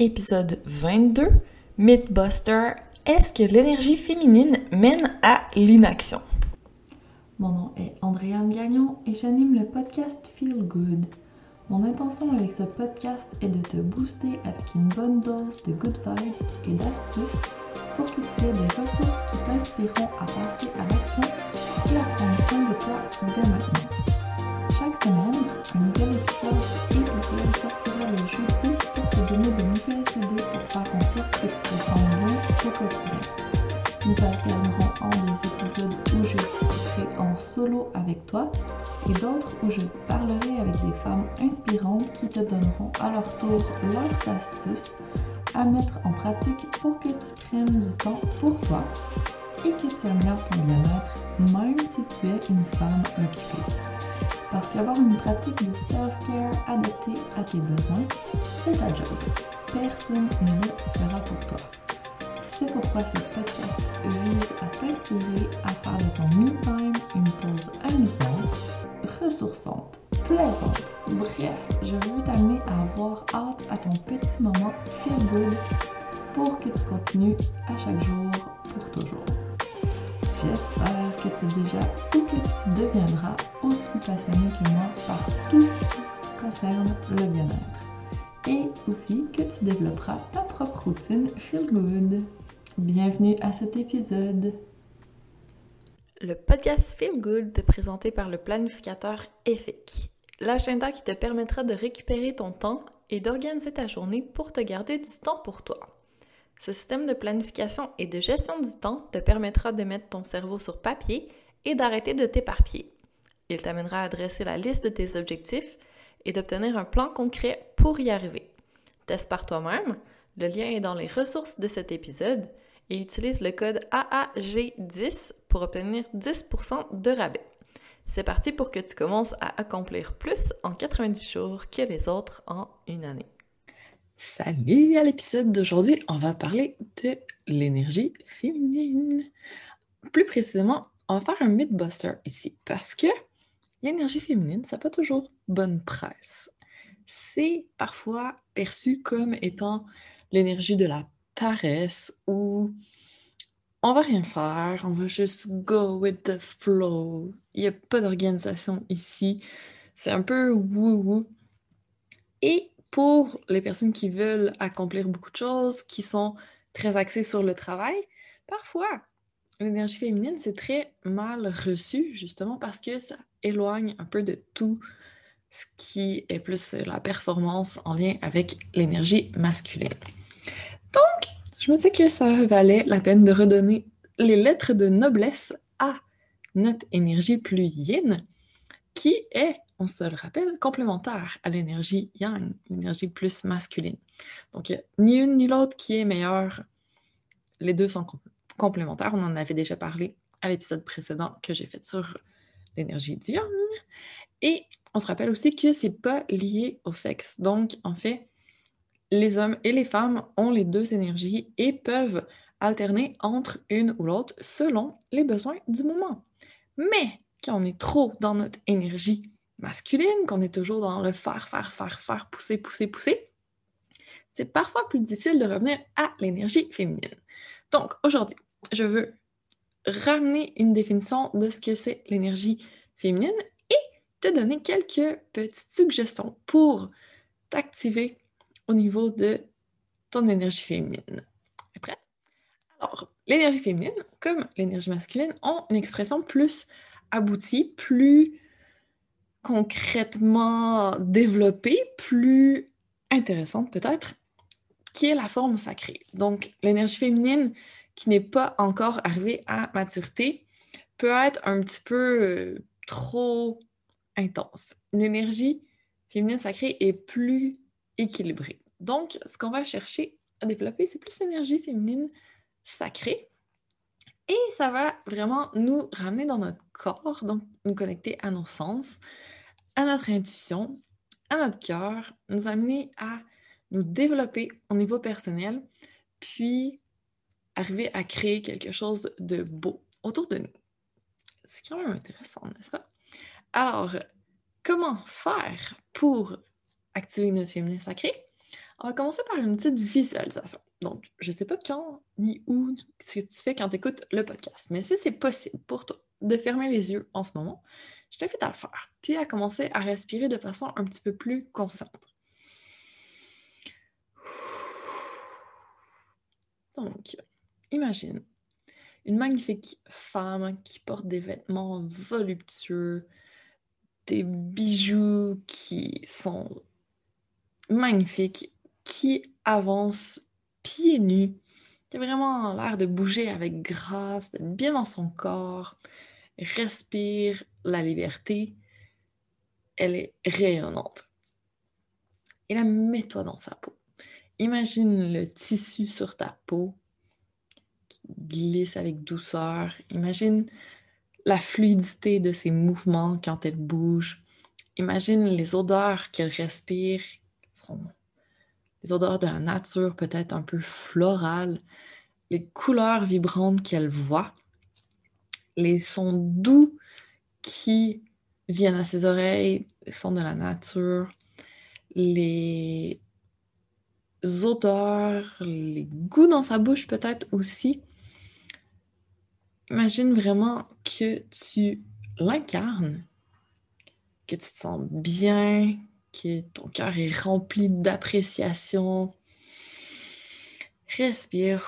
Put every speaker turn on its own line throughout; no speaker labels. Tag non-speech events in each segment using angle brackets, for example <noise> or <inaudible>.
épisode 22, Mythbuster, est-ce que l'énergie féminine mène à l'inaction?
Mon nom est Andréane Gagnon et j'anime le podcast Feel Good. Mon intention avec ce podcast est de te booster avec une bonne dose de good vibes et d'astuces pour que tu aies des ressources qui t'inspireront à passer à l'action et à prendre soin de toi dès maintenant. Chaque semaine, un nouvel épisode et sortira le jeudi pour te donner de Nous alternerons en des épisodes où je discuterai en solo avec toi et d'autres où je parlerai avec des femmes inspirantes qui te donneront à leur tour leurs astuces à mettre en pratique pour que tu prennes du temps pour toi et que tu améliores ton bien-être même si tu es une femme occupée. Parce qu'avoir une pratique de self-care adaptée à tes besoins, c'est ta job. Personne ne le fera pour toi. C'est pourquoi ce podcast vise à t'inspirer à faire de ton me-time une pause amusante, ressourçante, plaisante. Bref, je veux t'amener à avoir hâte à ton petit moment feel pour que tu continues à chaque jour pour toujours. J'espère que tu es déjà ou que tu deviendras aussi passionné que moi par tout ce qui concerne le bien-être. Et aussi que tu développeras ta routine Feel Good. Bienvenue à cet épisode.
Le podcast Feel Good présenté par le planificateur EFIC, l'agenda qui te permettra de récupérer ton temps et d'organiser ta journée pour te garder du temps pour toi. Ce système de planification et de gestion du temps te permettra de mettre ton cerveau sur papier et d'arrêter de t'éparpiller. Il t'amènera à dresser la liste de tes objectifs et d'obtenir un plan concret pour y arriver. Teste par toi-même, le lien est dans les ressources de cet épisode et utilise le code AAG10 pour obtenir 10% de rabais. C'est parti pour que tu commences à accomplir plus en 90 jours que les autres en une année.
Salut à l'épisode d'aujourd'hui, on va parler de l'énergie féminine. Plus précisément, on va faire un mythbuster ici parce que l'énergie féminine, ça n'a pas toujours bonne presse. C'est parfois perçu comme étant l'énergie de la paresse ou on va rien faire, on va juste go with the flow. Il n'y a pas d'organisation ici. C'est un peu woo-woo. Et pour les personnes qui veulent accomplir beaucoup de choses, qui sont très axées sur le travail, parfois, l'énergie féminine, c'est très mal reçu, justement, parce que ça éloigne un peu de tout ce qui est plus la performance en lien avec l'énergie masculine. Donc, je me dis que ça valait la peine de redonner les lettres de noblesse à notre énergie plus yin, qui est on se le rappelle, complémentaire à l'énergie yang, l'énergie plus masculine. Donc, ni une ni l'autre qui est meilleure. Les deux sont complémentaires. On en avait déjà parlé à l'épisode précédent que j'ai fait sur l'énergie du yang. Et on se rappelle aussi que ce n'est pas lié au sexe. Donc, en fait, les hommes et les femmes ont les deux énergies et peuvent alterner entre une ou l'autre selon les besoins du moment. Mais quand on est trop dans notre énergie masculine, qu'on est toujours dans le faire, faire, faire, faire, pousser, pousser, pousser, c'est parfois plus difficile de revenir à l'énergie féminine. Donc, aujourd'hui, je veux ramener une définition de ce que c'est l'énergie féminine et te donner quelques petites suggestions pour t'activer au niveau de ton énergie féminine. Alors, l'énergie féminine, comme l'énergie masculine, ont une expression plus aboutie, plus concrètement développée, plus intéressante peut-être, qui est la forme sacrée. Donc, l'énergie féminine qui n'est pas encore arrivée à maturité peut être un petit peu euh, trop intense. L'énergie féminine sacrée est plus équilibrée. Donc, ce qu'on va chercher à développer, c'est plus l'énergie féminine sacrée. Et ça va vraiment nous ramener dans notre corps, donc nous connecter à nos sens, à notre intuition, à notre cœur, nous amener à nous développer au niveau personnel, puis arriver à créer quelque chose de beau autour de nous. C'est quand même intéressant, n'est-ce pas? Alors, comment faire pour activer notre féminin sacré? On va commencer par une petite visualisation. Donc, je ne sais pas quand ni où ce que tu fais quand tu écoutes le podcast, mais si c'est possible pour toi de fermer les yeux en ce moment, je t'invite à le faire, puis à commencer à respirer de façon un petit peu plus consciente. Donc, imagine une magnifique femme qui porte des vêtements voluptueux, des bijoux qui sont magnifiques, qui avance pieds nus, qui a vraiment l'air de bouger avec grâce, d'être bien dans son corps, respire la liberté. Elle est rayonnante. Et là, mets-toi dans sa peau. Imagine le tissu sur ta peau qui glisse avec douceur. Imagine la fluidité de ses mouvements quand elle bouge. Imagine les odeurs qu'elle respire, les odeurs de la nature, peut-être un peu florales, les couleurs vibrantes qu'elle voit, les sons doux qui viennent à ses oreilles, les sons de la nature, les odeurs, les goûts dans sa bouche peut-être aussi. Imagine vraiment que tu l'incarnes, que tu te sens bien, que ton cœur est rempli d'appréciation. Respire.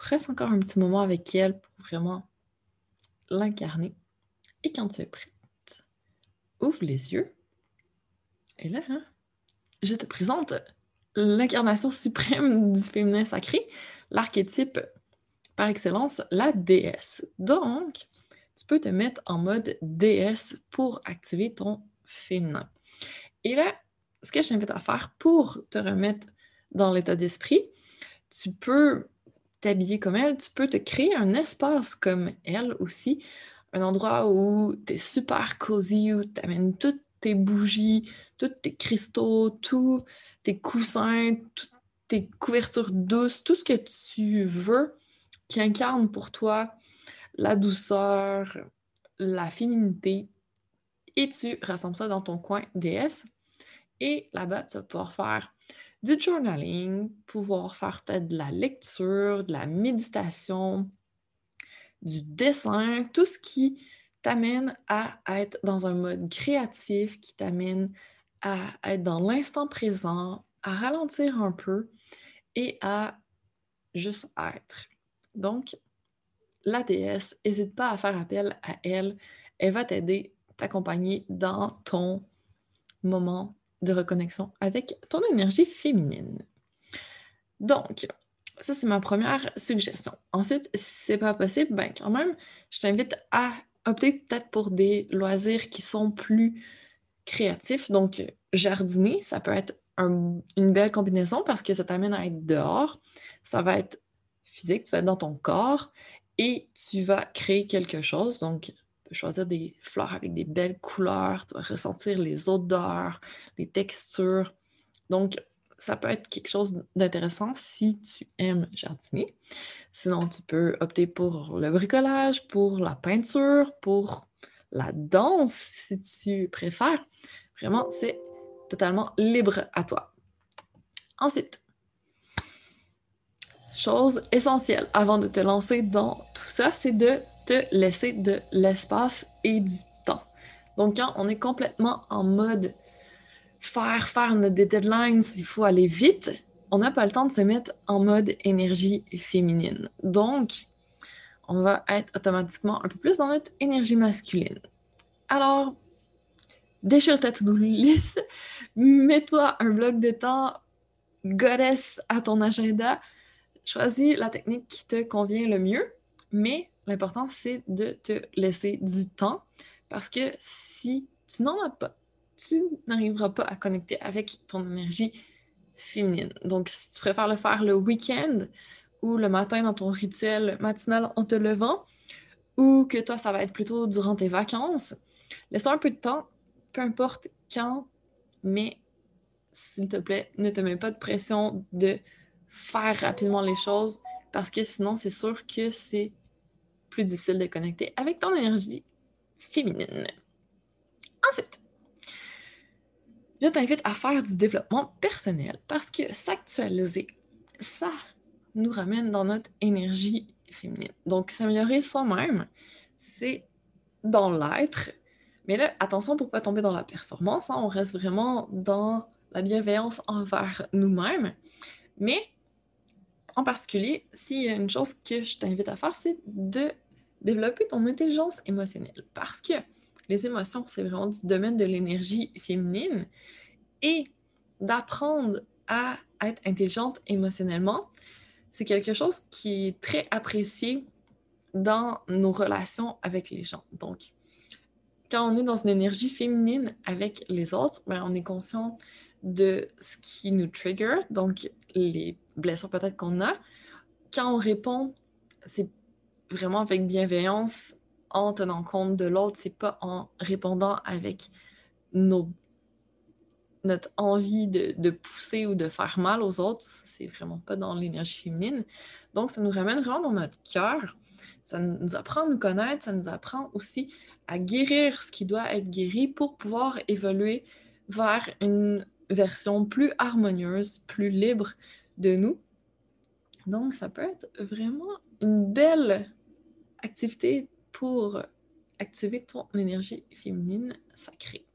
Reste encore un petit moment avec elle pour vraiment l'incarner. Et quand tu es prête, ouvre les yeux. Et là, hein, je te présente l'incarnation suprême <laughs> du féminin sacré, l'archétype par excellence, la déesse. Donc, tu peux te mettre en mode déesse pour activer ton féminin. Et là, ce que je t'invite à faire pour te remettre dans l'état d'esprit, tu peux t'habiller comme elle, tu peux te créer un espace comme elle aussi, un endroit où tu es super cosy, où tu amènes toutes tes bougies, tous tes cristaux, tous tes coussins, toutes tes couvertures douces, tout ce que tu veux qui incarne pour toi la douceur, la féminité, et tu rassembles ça dans ton coin DS. Et là-bas, tu vas pouvoir faire du journaling, pouvoir faire peut-être de la lecture, de la méditation, du dessin, tout ce qui t'amène à être dans un mode créatif, qui t'amène à être dans l'instant présent, à ralentir un peu et à juste être. Donc, la déesse, n'hésite pas à faire appel à elle. Elle va t'aider t'accompagner dans ton moment de reconnexion avec ton énergie féminine. Donc, ça, c'est ma première suggestion. Ensuite, si c'est pas possible, ben quand même, je t'invite à opter peut-être pour des loisirs qui sont plus créatifs. Donc, jardiner, ça peut être une belle combinaison parce que ça t'amène à être dehors. Ça va être physique, tu vas être dans ton corps et tu vas créer quelque chose. Donc, choisir des fleurs avec des belles couleurs, tu vas ressentir les odeurs, les textures. Donc, ça peut être quelque chose d'intéressant si tu aimes jardiner. Sinon, tu peux opter pour le bricolage, pour la peinture, pour la danse, si tu préfères. Vraiment, c'est totalement libre à toi. Ensuite, chose essentielle avant de te lancer dans tout ça, c'est de te laisser de l'espace et du temps. Donc, quand on est complètement en mode faire, faire des deadlines, il faut aller vite, on n'a pas le temps de se mettre en mode énergie féminine. Donc, on va être automatiquement un peu plus dans notre énergie masculine. Alors, déchire ta to-do list, <laughs> mets-toi un bloc de temps goddess à ton agenda, choisis la technique qui te convient le mieux, mais l'important, c'est de te laisser du temps parce que si tu n'en as pas, tu n'arriveras pas à connecter avec ton énergie féminine. Donc, si tu préfères le faire le week-end ou le matin dans ton rituel matinal en te levant, ou que toi, ça va être plutôt durant tes vacances, laisse-toi un peu de temps, peu importe quand, mais s'il te plaît, ne te mets pas de pression de faire rapidement les choses parce que sinon, c'est sûr que c'est plus difficile de connecter avec ton énergie féminine. Ensuite, je t'invite à faire du développement personnel parce que s'actualiser, ça nous ramène dans notre énergie féminine. Donc, s'améliorer soi-même, c'est dans l'être. Mais là, attention pour ne pas tomber dans la performance. Hein. on reste vraiment dans la bienveillance envers nous-mêmes. Mais en particulier, s'il y a une chose que je t'invite à faire, c'est de développer ton intelligence émotionnelle. Parce que les émotions, c'est vraiment du domaine de l'énergie féminine. Et d'apprendre à être intelligente émotionnellement, c'est quelque chose qui est très apprécié dans nos relations avec les gens. Donc, quand on est dans une énergie féminine avec les autres, ben, on est conscient de ce qui nous trigger, donc les blessures peut-être qu'on a. Quand on répond, c'est vraiment avec bienveillance, en tenant compte de l'autre, c'est pas en répondant avec nos, notre envie de, de, pousser ou de faire mal aux autres. C'est vraiment pas dans l'énergie féminine. Donc, ça nous ramène vraiment dans notre cœur. Ça nous apprend à nous connaître, ça nous apprend aussi à guérir ce qui doit être guéri pour pouvoir évoluer vers une version plus harmonieuse, plus libre de nous. Donc, ça peut être vraiment une belle activité pour activer ton énergie féminine sacrée.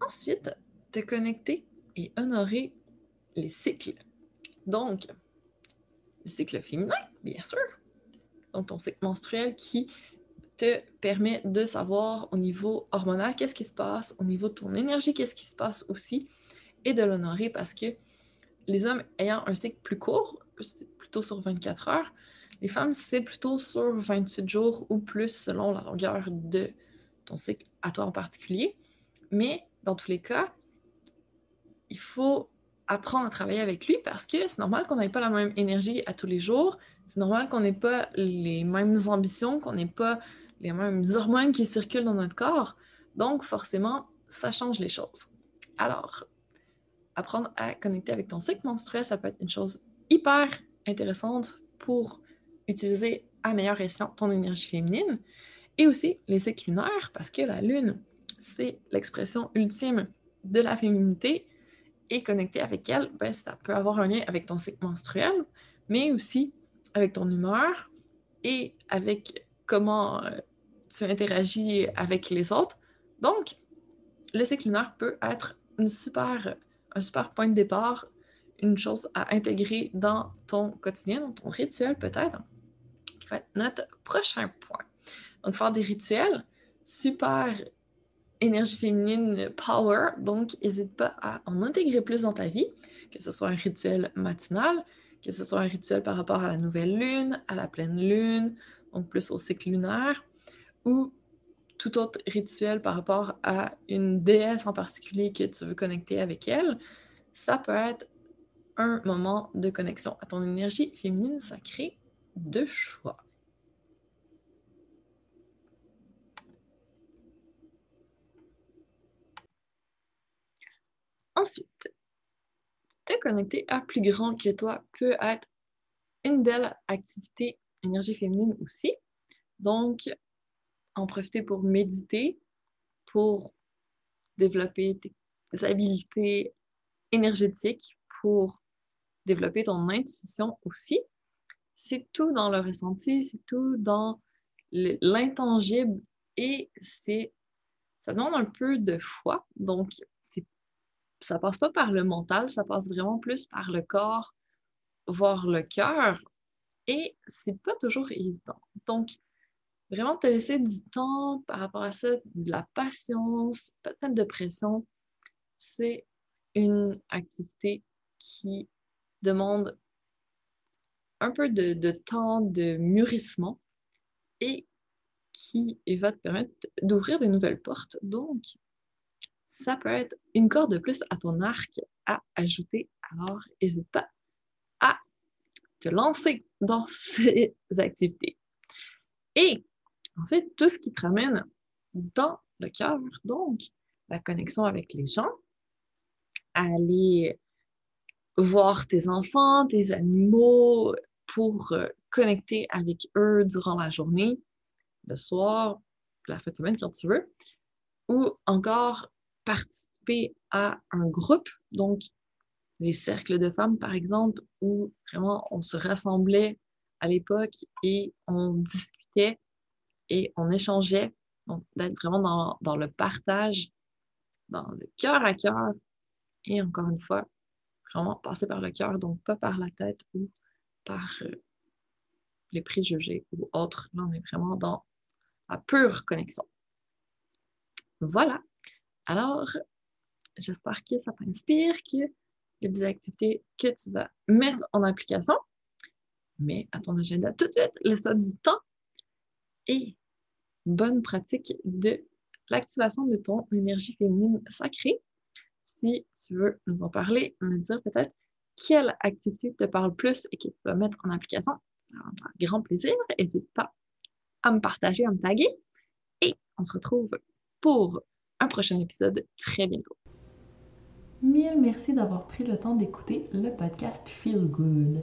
Ensuite, te connecter et honorer les cycles. Donc, le cycle féminin, bien sûr. Donc, ton cycle menstruel qui te permet de savoir au niveau hormonal qu'est-ce qui se passe, au niveau de ton énergie, qu'est-ce qui se passe aussi, et de l'honorer parce que les hommes ayant un cycle plus court, plutôt sur 24 heures, les femmes, c'est plutôt sur 28 jours ou plus selon la longueur de ton cycle à toi en particulier. Mais dans tous les cas, il faut apprendre à travailler avec lui parce que c'est normal qu'on n'ait pas la même énergie à tous les jours. C'est normal qu'on n'ait pas les mêmes ambitions, qu'on n'ait pas les mêmes hormones qui circulent dans notre corps. Donc, forcément, ça change les choses. Alors, apprendre à connecter avec ton cycle menstruel, ça peut être une chose hyper intéressante pour utiliser à meilleur escient ton énergie féminine et aussi les cycles lunaires parce que la lune, c'est l'expression ultime de la féminité et connecter avec elle, ben, ça peut avoir un lien avec ton cycle menstruel, mais aussi avec ton humeur et avec comment euh, tu interagis avec les autres. Donc, le cycle lunaire peut être une super, un super point de départ, une chose à intégrer dans ton quotidien, dans ton rituel peut-être, qui va être notre prochain point. Donc, faire des rituels, super énergie féminine power, donc n'hésite pas à en intégrer plus dans ta vie, que ce soit un rituel matinal, que ce soit un rituel par rapport à la nouvelle lune, à la pleine lune, donc plus au cycle lunaire, ou tout autre rituel par rapport à une déesse en particulier que tu veux connecter avec elle, ça peut être un moment de connexion à ton énergie féminine sacrée de choix. Ensuite, te connecter à plus grand que toi peut être une belle activité énergie féminine aussi. Donc, en profiter pour méditer, pour développer tes habiletés énergétiques, pour développer ton intuition aussi. C'est tout dans le ressenti, c'est tout dans l'intangible et c'est ça demande un peu de foi. Donc, ça passe pas par le mental, ça passe vraiment plus par le corps, voire le cœur. Et c'est pas toujours évident. Donc, vraiment te laisser du temps par rapport à ça, de la patience, pas de pression, c'est une activité qui demande un peu de, de, temps de mûrissement et qui va te permettre d'ouvrir de nouvelles portes. Donc, ça peut être une corde de plus à ton arc à ajouter. Alors, n'hésite pas à te lancer dans <laughs> ces activités. Et ensuite, tout ce qui te ramène dans le cœur, donc la connexion avec les gens, aller voir tes enfants, tes animaux pour euh, connecter avec eux durant la journée, le soir, la fin de semaine quand tu veux, ou encore participer à un groupe, donc les cercles de femmes, par exemple, où vraiment on se rassemblait à l'époque et on discutait et on échangeait. Donc, d'être vraiment dans, le partage, dans le cœur à cœur. Et encore une fois, vraiment passer par le cœur, donc pas par la tête ou par euh, les préjugés ou autres. Là, on est vraiment dans la pure connexion. Voilà. Alors, j'espère que ça t'inspire, y a des activités que tu vas mettre en application. Mais à ton agenda tout de suite, laisse-toi du temps et bonne pratique de l'activation de ton énergie féminine sacrée. Si tu veux nous en parler, me dire peut-être quelle activité te parle plus et que tu vas mettre en application, ça va me faire grand plaisir. N'hésite pas à me partager, à me taguer. Et on se retrouve pour un prochain épisode très bientôt.
Mille merci d'avoir pris le temps d'écouter le podcast Feel Good.